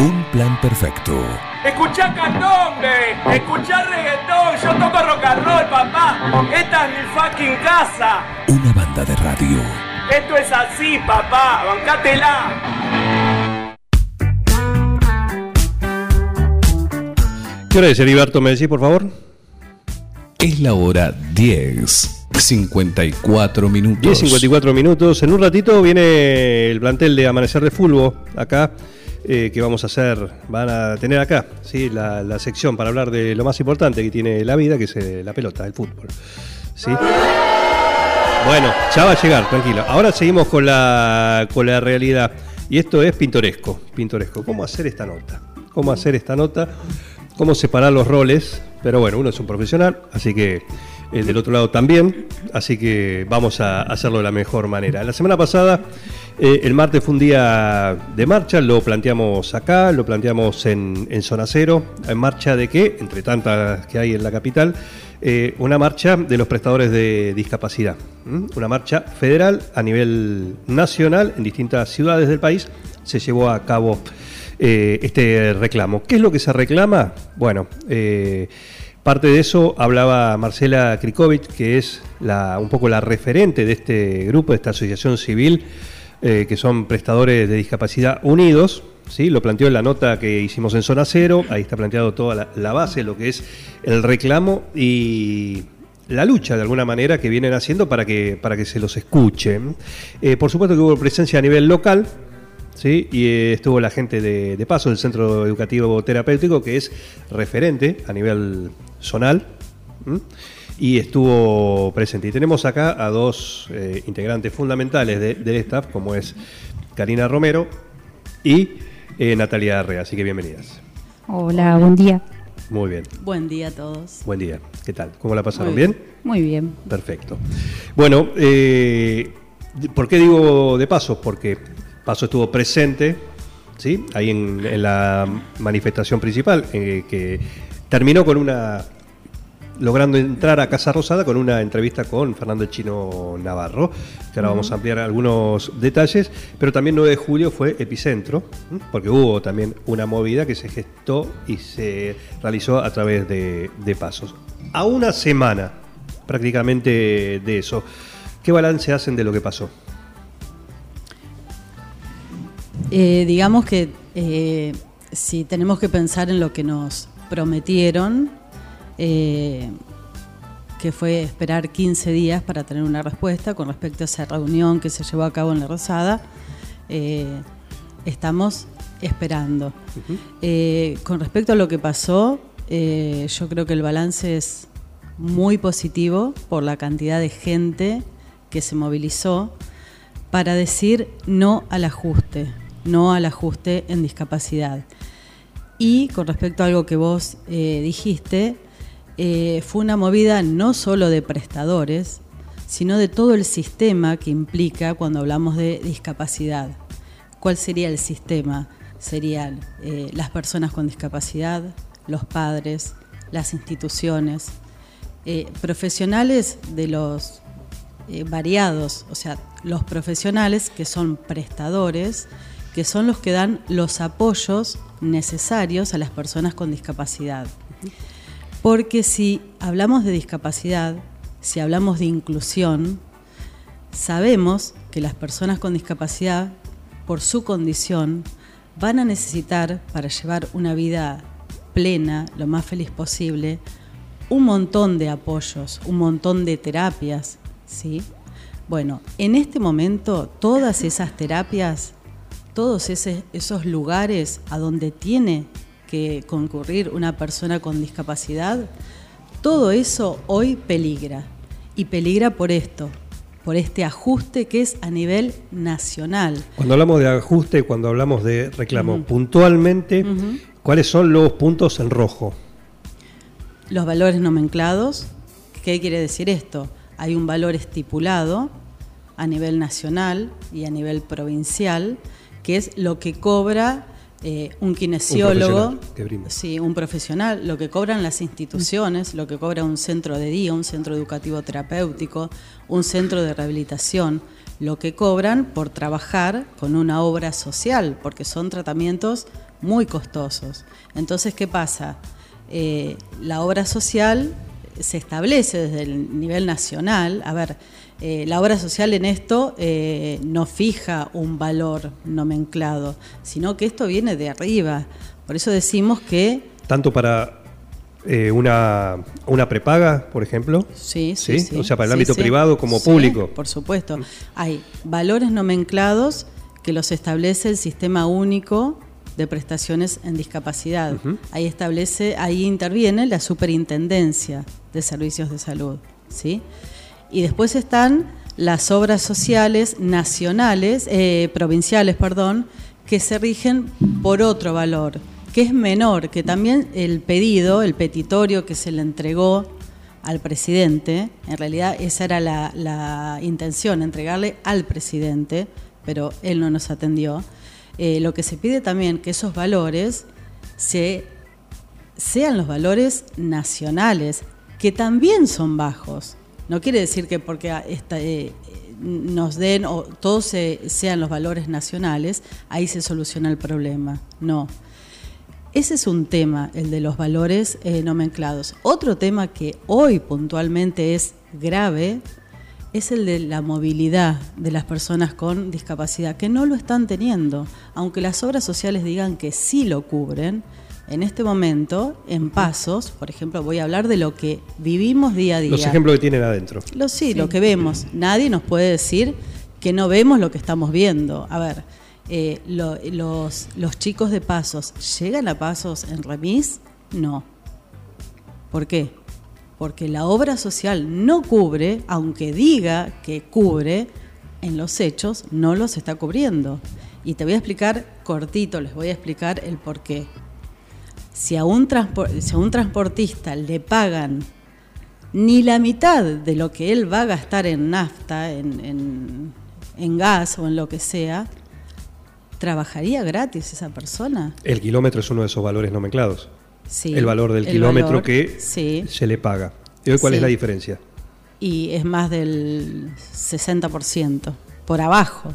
Un plan perfecto. Escuchá candombe, escuchá reggaetón, yo toco rock and roll, papá. Esta es mi fucking casa. Una banda de radio. Esto es así, papá, bancátela. ¿Qué hora es, Heriberto? ¿Me decís, por favor? Es la hora 10. 54 minutos. 10, 54 minutos. En un ratito viene el plantel de Amanecer de Fulbo acá, eh, que vamos a hacer, van a tener acá, ¿sí? La, la sección para hablar de lo más importante que tiene la vida, que es eh, la pelota, el fútbol. ¿sí? Bueno, ya va a llegar, tranquilo. Ahora seguimos con la, con la realidad. Y esto es pintoresco, pintoresco. ¿Cómo hacer esta nota? ¿Cómo hacer esta nota? ¿Cómo separar los roles? Pero bueno, uno es un profesional, así que el del otro lado también, así que vamos a hacerlo de la mejor manera. La semana pasada, eh, el martes fue un día de marcha, lo planteamos acá, lo planteamos en, en Zona Cero, en marcha de qué, entre tantas que hay en la capital, eh, una marcha de los prestadores de discapacidad, una marcha federal a nivel nacional en distintas ciudades del país, se llevó a cabo eh, este reclamo. ¿Qué es lo que se reclama? Bueno, parte de eso hablaba Marcela Krikovic, que es un poco la referente de este grupo, de esta asociación civil, eh, que son prestadores de discapacidad unidos. ¿sí? Lo planteó en la nota que hicimos en Zona Cero, ahí está planteado toda la, base, lo que es el reclamo y la lucha de alguna manera que vienen haciendo para que, para que se los escuche. Eh, por supuesto que hubo presencia a nivel local, ¿sí? y eh, estuvo la gente de, Paso, del Centro Educativo Terapéutico, que es referente a nivel zonal. Y estuvo presente. Y tenemos acá a dos eh, integrantes fundamentales de- del staff, como es Karina Romero y eh, Natalia Arrea. Así que bienvenidas. Hola, buen día. Muy bien. Buen día a todos. Buen día. ¿Qué tal? ¿Cómo la pasaron? Muy ¿Bien? Muy bien. Perfecto. Bueno, eh, ¿por qué digo de paso? Porque Paso estuvo presente, ¿sí? Ahí en, en la manifestación principal, eh, que terminó con una. Logrando entrar a Casa Rosada con una entrevista con Fernando Chino Navarro, que ahora vamos a ampliar algunos detalles, pero también 9 de julio fue epicentro, porque hubo también una movida que se gestó y se realizó a través de, de pasos. A una semana prácticamente de eso, ¿qué balance hacen de lo que pasó? Eh, digamos que eh, si tenemos que pensar en lo que nos prometieron, eh, que fue esperar 15 días para tener una respuesta con respecto a esa reunión que se llevó a cabo en la Rosada, eh, estamos esperando. Eh, con respecto a lo que pasó, eh, yo creo que el balance es muy positivo por la cantidad de gente que se movilizó para decir no al ajuste, no al ajuste en discapacidad. Y con respecto a algo que vos dijiste, eh, fue una movida no solo de prestadores, sino de todo el sistema que implica cuando hablamos de discapacidad. ¿Cuál sería el sistema? Serían eh, las personas con discapacidad, los padres, las instituciones, eh, profesionales de los variados, o sea, los profesionales que son prestadores, que son los que dan los apoyos necesarios a las personas con discapacidad. Porque si hablamos de discapacidad, si hablamos de inclusión, sabemos que las personas con discapacidad, por su condición, van a necesitar, para llevar una vida plena, lo más feliz posible, un montón de apoyos, un montón de terapias, ¿sí? Bueno, en este momento todas esas terapias, todos esos lugares a donde tiene que concurrir una persona con discapacidad, todo eso hoy peligra. Y peligra por esto, por este ajuste que es a nivel nacional. Cuando hablamos de ajuste, cuando hablamos de reclamo, puntualmente, ¿cuáles son los puntos en rojo? Los valores nomenclados, ¿qué quiere decir esto? Hay un valor estipulado a nivel nacional y a nivel provincial, que es lo que cobra eh, un kinesiólogo, brinda. sí, un profesional, lo que cobran las instituciones, lo que cobra un centro de día, un centro educativo terapéutico, un centro de rehabilitación, lo que cobran por trabajar con una obra social, porque son tratamientos muy costosos. Entonces, ¿qué pasa? Eh, la obra social se establece desde el nivel nacional. A ver, eh, la obra social en esto eh, no fija un valor nomenclado, sino que esto viene de arriba. Por eso decimos que... Tanto para eh, una, una prepaga, por ejemplo. Sí, sí, O sea, para el ámbito privado como público. Por supuesto. Hay valores nomenclados que los establece el Sistema Único de Prestaciones en Discapacidad. Ahí establece, ahí interviene la Superintendencia de Servicios de Salud, ¿sí? Y después están las obras sociales nacionales, eh, provinciales, perdón, que se rigen por otro valor que es menor, que también el pedido, el petitorio que se le entregó al presidente, en realidad esa era la, intención, entregarle al presidente, pero él no nos atendió. Eh, lo que se pide también que esos valores se, sean los valores nacionales, que también son bajos. No quiere decir que porque esta, eh, nos den o todos sean los valores nacionales, ahí se soluciona el problema. No. Ese es un tema, el de los valores eh, nomenclados. Otro tema que hoy puntualmente es grave es el de la movilidad de las personas con discapacidad, que no lo están teniendo. Aunque las obras sociales digan que sí lo cubren, en este momento, en pasos, por ejemplo, voy a hablar de lo que vivimos día a día. Los ejemplos que tienen adentro. Lo, sí, lo que vemos. Nadie nos puede decir que no vemos lo que estamos viendo. A ver, eh, los, los chicos de Pasos llegan a Pasos en remis? No. ¿Por qué? Porque la obra social no cubre, aunque diga que cubre, en los hechos no los está cubriendo. Y te voy a explicar cortito, les voy a explicar el por qué. Si a un, si a un transportista le pagan ni la mitad de lo que él va a gastar en nafta, en, en gas o en lo que sea, ¿trabajaría gratis esa persona? El kilómetro es uno de esos valores nomenclados. Sí, el valor del kilómetro que se le paga. ¿Y hoy cuál es la diferencia? Y es más del 60%, por abajo.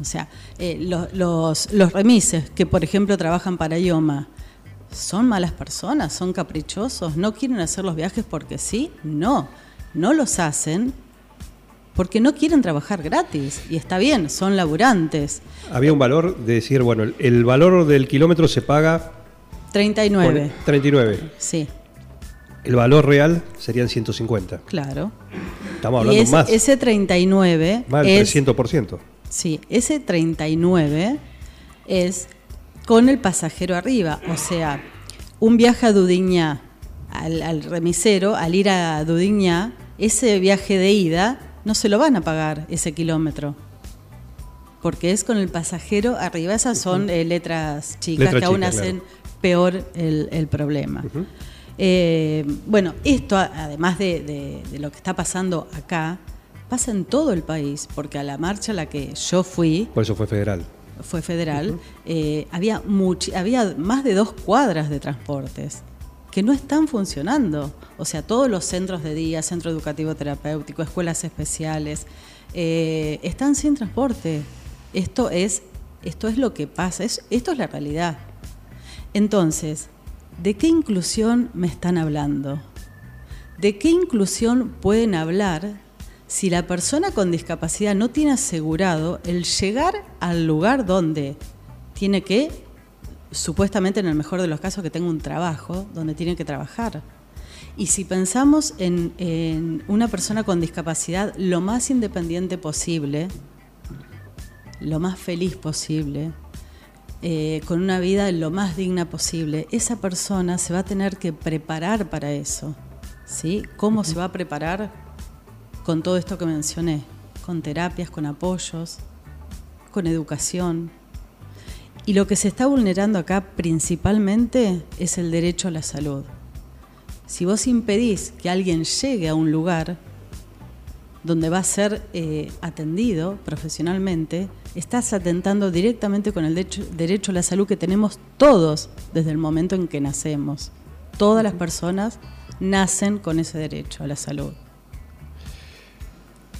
O sea, eh, los, los, remises que, por ejemplo, trabajan para IOMA, ¿son malas personas? ¿Son caprichosos? ¿No quieren hacer los viajes porque sí? No, no los hacen porque no quieren trabajar gratis. Y está bien, son laburantes. Había un valor de decir, bueno, el, valor del kilómetro se paga... 39. 39. Sí. El valor real serían 150. Claro. Estamos hablando ese, más. Ese 39... Más del 300%. Sí, ese 39 es con el pasajero arriba. O sea, un viaje a Dudigna, al, al remisero, al ir a Dudigna, ese viaje de ida no se lo van a pagar ese kilómetro. Porque es con el pasajero arriba. Esas son eh, letras chicas que aún hacen peor el, problema. Eh, bueno, esto, además de, lo que está pasando acá, pasa en todo el país, porque a la marcha a la que yo fui... Por eso fue federal. Fue federal. Eh, había, había más de dos cuadras de transportes que no están funcionando. O sea, todos los centros de día, centro educativo terapéutico, escuelas especiales, eh, están sin transporte. Esto es, esto es lo que pasa, esto es la realidad. Entonces, ¿de qué inclusión me están hablando? ¿De qué inclusión pueden hablar si la persona con discapacidad no tiene asegurado el llegar al lugar donde tiene que supuestamente en el mejor de los casos que tenga un trabajo donde tiene que trabajar. Y si pensamos en, una persona con discapacidad lo más independiente posible, lo más feliz posible, eh, con una vida lo más digna posible, esa persona se va a tener que preparar para eso. ¿sí? ¿Cómo se va a preparar? Con todo esto que mencioné, con terapias, con apoyos, con educación, y lo que se está vulnerando acá principalmente es el derecho a la salud. Si vos impedís que alguien llegue a un lugar donde va a ser eh, atendido profesionalmente, estás atentando directamente con el derecho, derecho a la salud que tenemos todos desde el momento en que nacemos. Todas las personas nacen con ese derecho a la salud.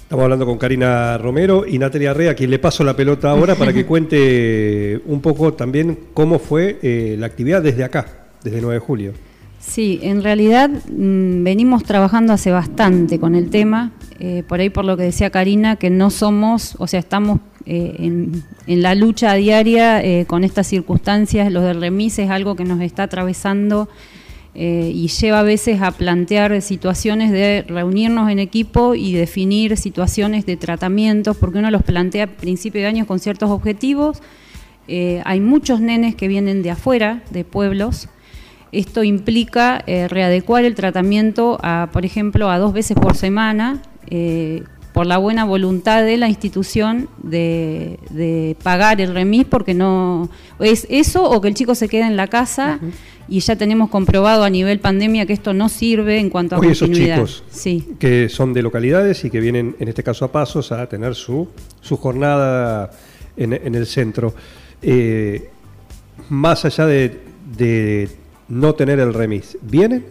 Estamos hablando con Karina Romero y Natalia Rea, a quien le paso la pelota ahora para que cuente un poco también cómo fue eh, la actividad desde acá, desde el 9 de julio. Sí, en realidad mm, venimos trabajando hace bastante con el tema, eh, por ahí por lo que decía Karina, que no somos, o sea, estamos eh, en, la lucha diaria eh, con estas circunstancias, lo del remis es algo que nos está atravesando eh, y lleva a veces a plantear situaciones de reunirnos en equipo y definir situaciones de tratamientos, porque uno los plantea a principio de año con ciertos objetivos. Hay muchos nenes que vienen de afuera, de pueblos. Esto implica readecuar el tratamiento, a, por ejemplo, a dos veces por semana, por la buena voluntad de la institución de, de pagar el remis, porque no es eso o que el chico se quede en la casa y ya tenemos comprobado a nivel pandemia que esto no sirve en cuanto a Hoy esos continuidad. chicos Sí. que son de localidades y que vienen, en este caso a Pasos, a tener su, su jornada en, en el centro. Eh, más allá de, de no tener el remis, ¿vienen?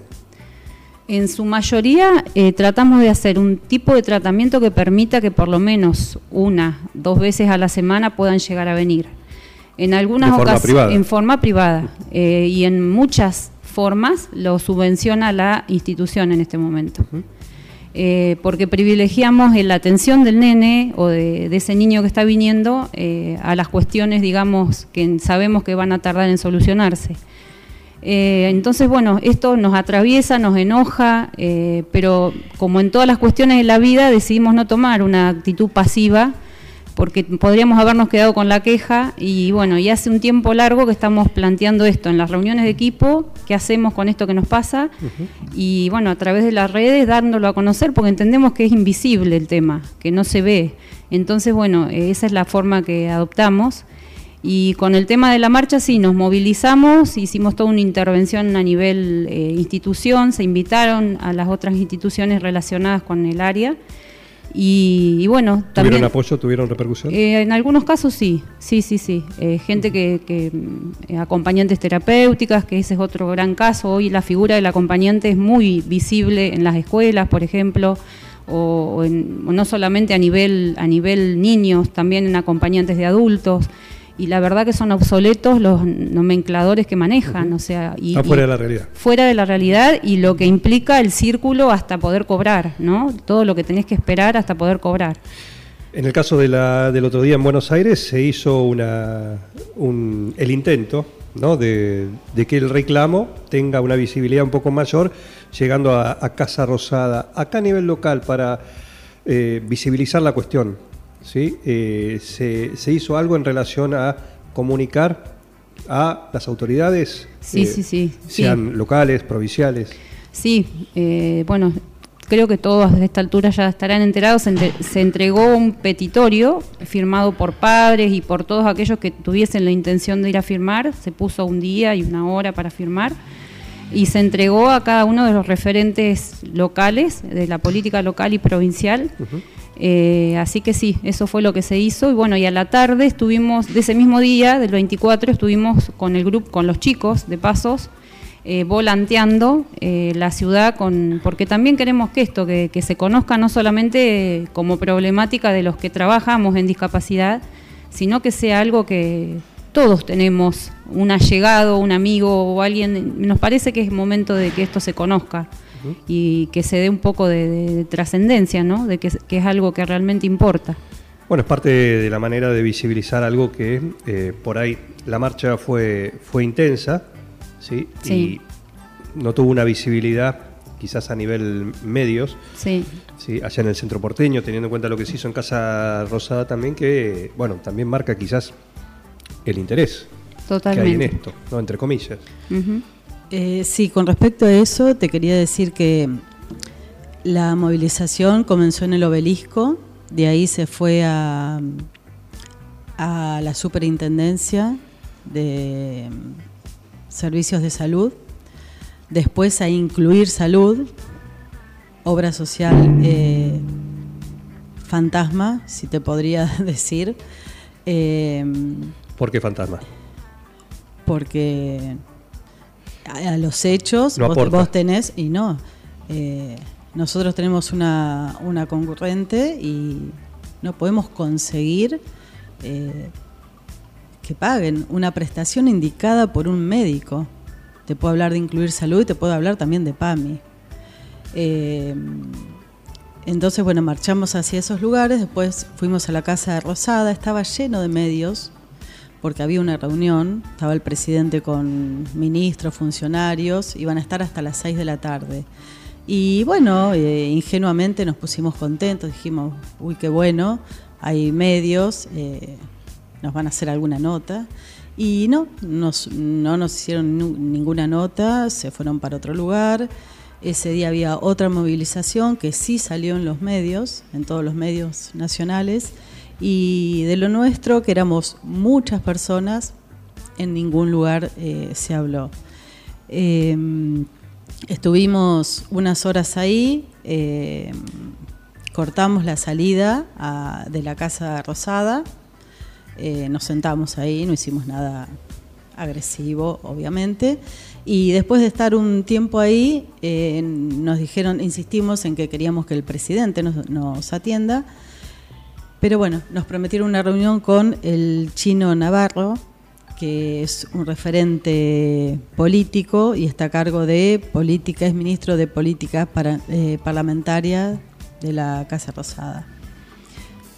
En su mayoría eh, tratamos de hacer un tipo de tratamiento que permita que por lo menos una, dos veces a la semana puedan llegar a venir. En algunas De forma ocas- privada. En forma privada. eh, y en muchas formas lo subvenciona la institución en este momento. Eh, porque privilegiamos la atención del nene o de, de ese niño que está viniendo eh, a las cuestiones, digamos, que sabemos que van a tardar en solucionarse. Eh, entonces, bueno, esto nos atraviesa, nos enoja, eh, pero como en todas las cuestiones de la vida decidimos no tomar una actitud pasiva porque podríamos habernos quedado con la queja y bueno, y hace un tiempo largo que estamos planteando esto en las reuniones de equipo, qué hacemos con esto que nos pasa y bueno, a través de las redes dándolo a conocer porque entendemos que es invisible el tema, que no se ve. Entonces, bueno, eh, esa es la forma que adoptamos. Y con el tema de la marcha, sí, nos movilizamos, hicimos toda una intervención a nivel eh, institución, se invitaron a las otras instituciones relacionadas con el área. Y, y bueno, también... ¿Tuvieron apoyo? ¿Tuvieron repercusión? Eh, en algunos casos sí, sí, sí, sí. Eh, gente que, que, mm, acompañantes terapéuticas, que ese es otro gran caso. Hoy la figura del acompañante es muy visible en las escuelas, por ejemplo, o, o en- o no solamente a nivel, a nivel niños, también en acompañantes de adultos. Y la verdad que son obsoletos los nomencladores que manejan, o sea, y, fuera y- de la realidad. fuera de la realidad y lo que implica el círculo hasta poder cobrar, ¿no? Todo lo que tenés que esperar hasta poder cobrar. En el caso de la, del otro día en Buenos Aires se hizo una, un- el intento ¿no? de, de que el reclamo tenga una visibilidad un poco mayor, llegando a, a Casa Rosada, acá a nivel local, para eh, visibilizar la cuestión. ¿Sí? Eh, se, se hizo algo en relación a comunicar a las autoridades, Sí, sí, sí, sí. sean locales, provinciales. Sí, eh, bueno, creo que todos a esta altura ya estarán enterados. Se, entre- se entregó un petitorio firmado por padres y por todos aquellos que tuviesen la intención de ir a firmar. Se puso un día y una hora para firmar. Y se entregó a cada uno de los referentes locales, de la política local y provincial. Eh, así que sí, eso fue lo que se hizo. Y bueno, y a la tarde estuvimos, de ese mismo día, del 24, estuvimos con el grupo, con los chicos de Pasos, eh, volanteando eh, la ciudad, con, porque también queremos que esto, que, que se conozca no solamente eh, como problemática de los que trabajamos en discapacidad, sino que sea algo que todos tenemos, un allegado, un amigo o alguien. Nos parece que es momento de que esto se conozca y que se dé un poco de, de- de trascendencia, ¿no? De que, que es algo que realmente importa. Bueno, es parte de la manera de visibilizar algo que eh, por ahí la marcha fue, fue intensa, ¿sí? Sí. Y no tuvo una visibilidad quizás a nivel medios, Sí, ¿sí? allá en el centro porteño, teniendo en cuenta lo que se hizo en Casa Rosada también, que, bueno, también marca quizás el interés que hay en totalmente. esto, ¿no? Entre comillas. Ujú. Eh, sí, con respecto a eso, te quería decir que la movilización comenzó en el obelisco, de ahí se fue a, a la superintendencia de servicios de salud, después a incluir salud, obra social eh, fantasma, si te podría decir, eh, ¿Por qué fantasma? porque a, a los hechos No vos tenés y no. eh, nosotros tenemos una, una concurrente y no podemos conseguir eh, que paguen una prestación indicada por un médico. Te puedo hablar de incluir salud y te puedo hablar también de PAMI. Eh, entonces, bueno, marchamos hacia esos lugares, después fuimos a la Casa de Rosada, estaba lleno de medios, porque había una reunión, estaba el presidente con ministros, funcionarios, iban a estar hasta las 6 de la tarde. Y bueno, eh, ingenuamente nos pusimos contentos, dijimos, uy, qué bueno, hay medios, eh, nos van a hacer alguna nota. Y no, nos, no nos hicieron ninguna nota, se fueron para otro lugar. Ese día había otra movilización que sí salió en los medios, en todos los medios nacionales, y de lo nuestro, que éramos muchas personas, en ningún lugar eh, se habló. Em, estuvimos unas horas ahí, em, cortamos la salida de la Casa Rosada, eh, nos sentamos ahí, no hicimos nada agresivo, obviamente. Y después de estar un tiempo ahí, eh, nos dijeron, insistimos en que queríamos que el presidente nos, atienda. Pero bueno, nos prometieron una reunión con el chino Navarro, que es un referente político y está a cargo de política, es ministro de política para, eh, parlamentaria de la Casa Rosada.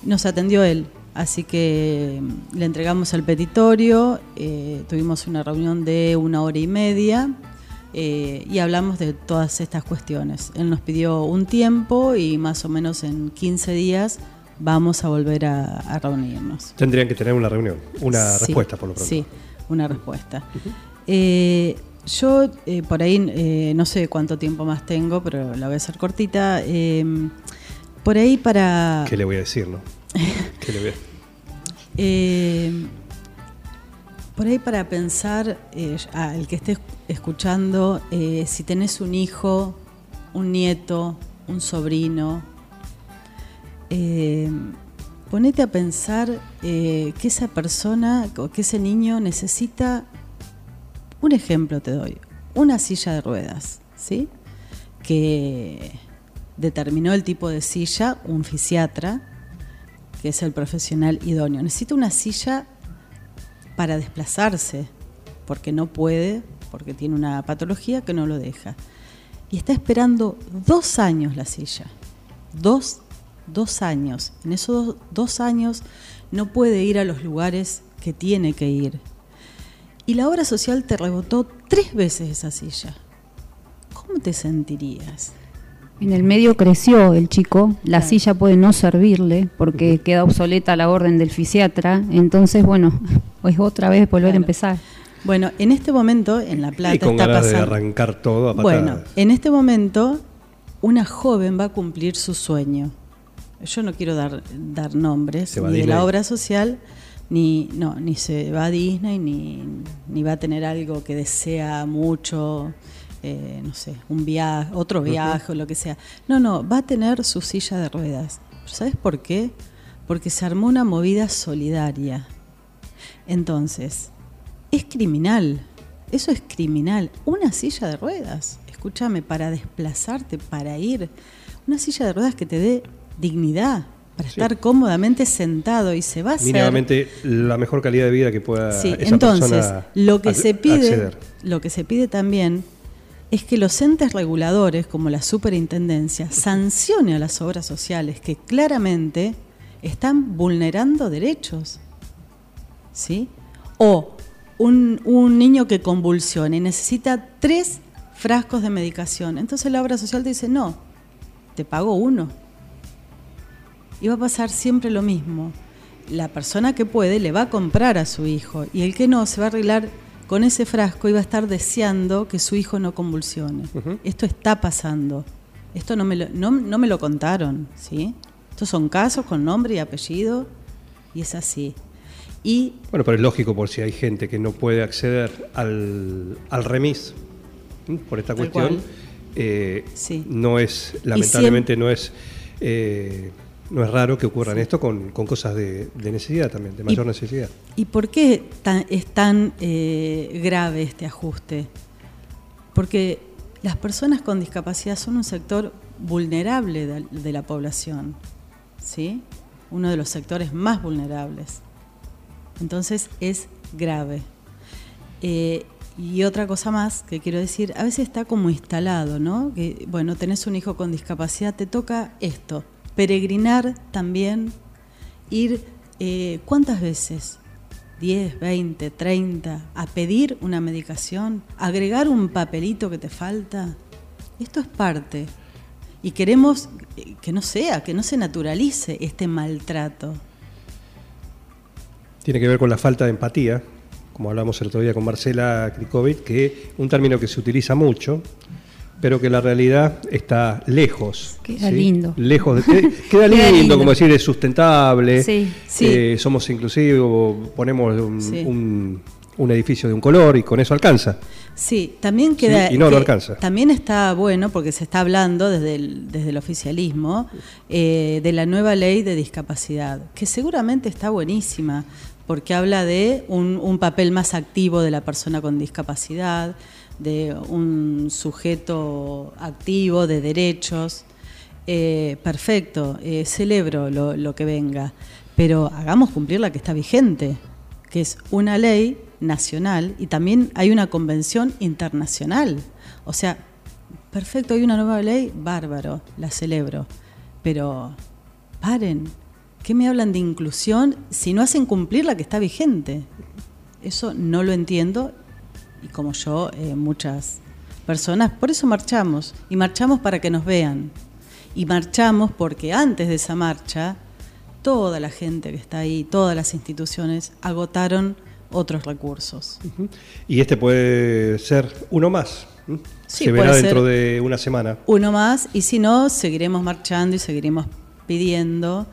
Nos atendió él, Así que mm, le entregamos el petitorio, eh, tuvimos una reunión de una hora y media eh, y hablamos de todas estas cuestiones. Él nos pidió un tiempo y más o menos en 15 días vamos a volver a, reunirnos. Tendrían que tener una reunión, una respuesta por lo pronto. Sí, una respuesta. Eh, yo por ahí no sé cuánto tiempo más tengo, pero la voy a hacer cortita. por ahí para... ¿Qué le voy a decir, no? Eh, por ahí para pensar, eh, al que esté escuchando, eh, si tenés un hijo, un nieto, un sobrino, ponete a pensar que esa persona o que ese niño necesita, un ejemplo te doy, una silla de ruedas, ¿sí? Que determinó el tipo de silla un fisiatra que es el profesional idóneo. Necesita una silla para desplazarse, porque no puede, porque tiene una patología que no lo deja. Y está esperando dos años la silla. Dos, dos años. En esos dos, años no puede ir a los lugares que tiene que ir. Y la obra social te rebotó tres veces esa silla. ¿Cómo te sentirías? En el medio creció el chico, la silla puede no servirle porque queda obsoleta la orden del fisiatra, entonces bueno, es otra vez volver a empezar. Bueno, en este momento en La Plata y con está ganas pasando. de arrancar todo a Bueno, en este momento una joven va a cumplir su sueño. Yo no quiero dar, dar nombres ni de la obra social, ni no, ni se va a Disney, ni, ni va a tener algo que desea mucho. Eh, no sé, un viaje, otro viaje o lo que sea. No, no, va a tener su silla de ruedas. ¿Sabes por qué? Porque se armó una movida solidaria. Entonces, es criminal. Eso es criminal. Una silla de ruedas. Escúchame, para desplazarte, para ir. Una silla de ruedas que te dé dignidad, para estar cómodamente sentado y se va a hacer mínimamente la mejor calidad de vida que pueda sí, entonces lo que se pide lo que se pide también es que los entes reguladores, como la superintendencia, sancione a las obras sociales que claramente están vulnerando derechos. ¿Sí? O un, niño que convulsione y necesita tres frascos de medicación. Entonces la obra social te dice, no, te pago uno. Y va a pasar siempre lo mismo. La persona que puede le va a comprar a su hijo y el que no se va a arreglar con ese frasco iba a estar deseando que su hijo no convulsione. Esto está pasando. Esto no me, lo, no, me lo contaron, ¿sí? Estos son casos con nombre y apellido y es así. Y, bueno, pero es lógico por si hay gente que no puede acceder al, al remis por esta cuestión. Eh, no es, lamentablemente no es eh, no es raro que ocurran esto con, cosas de, necesidad también, de mayor necesidad. ¿Y por qué es tan eh, grave este ajuste? Porque las personas con discapacidad son un sector vulnerable de, de la población, ¿sí? Uno de los sectores más vulnerables. Entonces es grave. Eh, y otra cosa más que quiero decir, a veces está como instalado, ¿no? Que, bueno, tenés un hijo con discapacidad, te toca esto, peregrinar también, ir, eh, ¿cuántas veces? 10, 20, 30, a pedir una medicación, agregar un papelito que te falta. Esto es parte. Y queremos eh, que no sea, que no se naturalice este maltrato. Tiene que ver con la falta de empatía, como hablamos el otro día con Marcela Krikovic, que un término que se utiliza mucho, pero que la realidad está lejos. Queda lindo. Lejos de, queda, queda lindo, lindo. como decir, es sustentable. Sí, sí. eh, somos inclusivos, ponemos un, un- un edificio de un color y con eso alcanza. Sí, también queda. Y no, no que alcanza. También está bueno, porque se está hablando desde el, desde el oficialismo, eh, de la nueva ley de discapacidad, que seguramente está buenísima, porque habla de un, un papel más activo de la persona con discapacidad, de un sujeto activo, de derechos. Eh, perfecto, eh, celebro lo, lo que venga, pero hagamos cumplir la que está vigente, que es una ley nacional y también hay una convención internacional. O sea, perfecto, hay una nueva ley, bárbaro, la celebro, pero paren, ¿qué me hablan de inclusión si no hacen cumplir la que está vigente? Eso no lo entiendo y como yo, eh, muchas personas, por eso marchamos y marchamos para que nos vean. Y marchamos porque antes de esa marcha, toda la gente que está ahí, todas las instituciones agotaron otros recursos. Y este puede ser uno más. Sí, Se verá dentro de una semana. Uno más, y si no, seguiremos marchando y seguiremos pidiendo,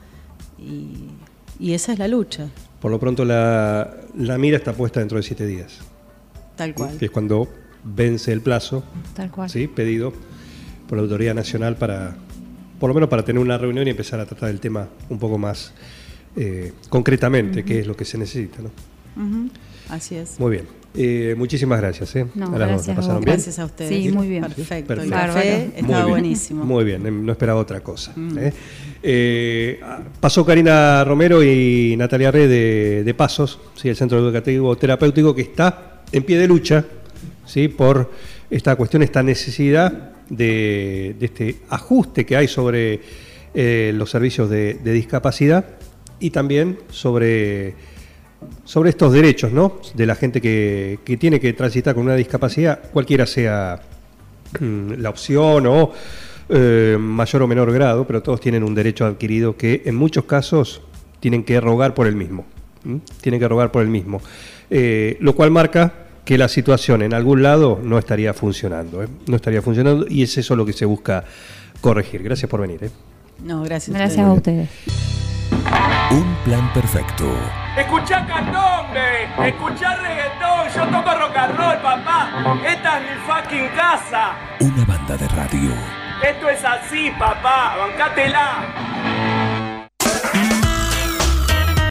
y, y esa es la lucha, Por lo pronto la, la mira está puesta dentro de siete días, tal cual. que es cuando vence el plazo Tal cual. ¿sí? pedido por la Autoridad Nacional para, por lo menos para tener una reunión y empezar a tratar el tema un poco más eh, concretamente, qué es lo que se necesita. ¿no? Así es. Muy bien. Eh, muchísimas gracias. ¿eh? No, A las dos, gracias ¿la a? Gracias a ustedes. Sí, muy bien. Perfecto. El Perfecto. café estaba Muy bien. buenísimo. Muy bien, no esperaba otra cosa. ¿eh? Eh, pasó Karina Romero y Natalia Re de, de Pasos, ¿sí? el Centro Educativo Terapéutico, que está en pie de lucha ¿sí? por esta cuestión, esta necesidad de, este ajuste que hay sobre eh, los servicios de, discapacidad y también sobre, sobre estos derechos ¿no? de la gente que, que tiene que transitar con una discapacidad, cualquiera sea mm, la opción o eh, mayor o menor grado, pero todos tienen un derecho adquirido que en muchos casos tienen que rogar por el mismo. Tienen que rogar por el mismo. Eh, lo cual marca que la situación en algún lado no estaría funcionando. ¿eh? No estaría funcionando y es eso lo que se busca corregir. Gracias por venir. ¿eh? No, gracias. Gracias a ustedes. Un plan perfecto. Escuchá candombe, escuchá reggaetón, yo toco rock and roll, papá. Esta es mi fucking casa. Una banda de radio. Esto es así, papá, bancátela.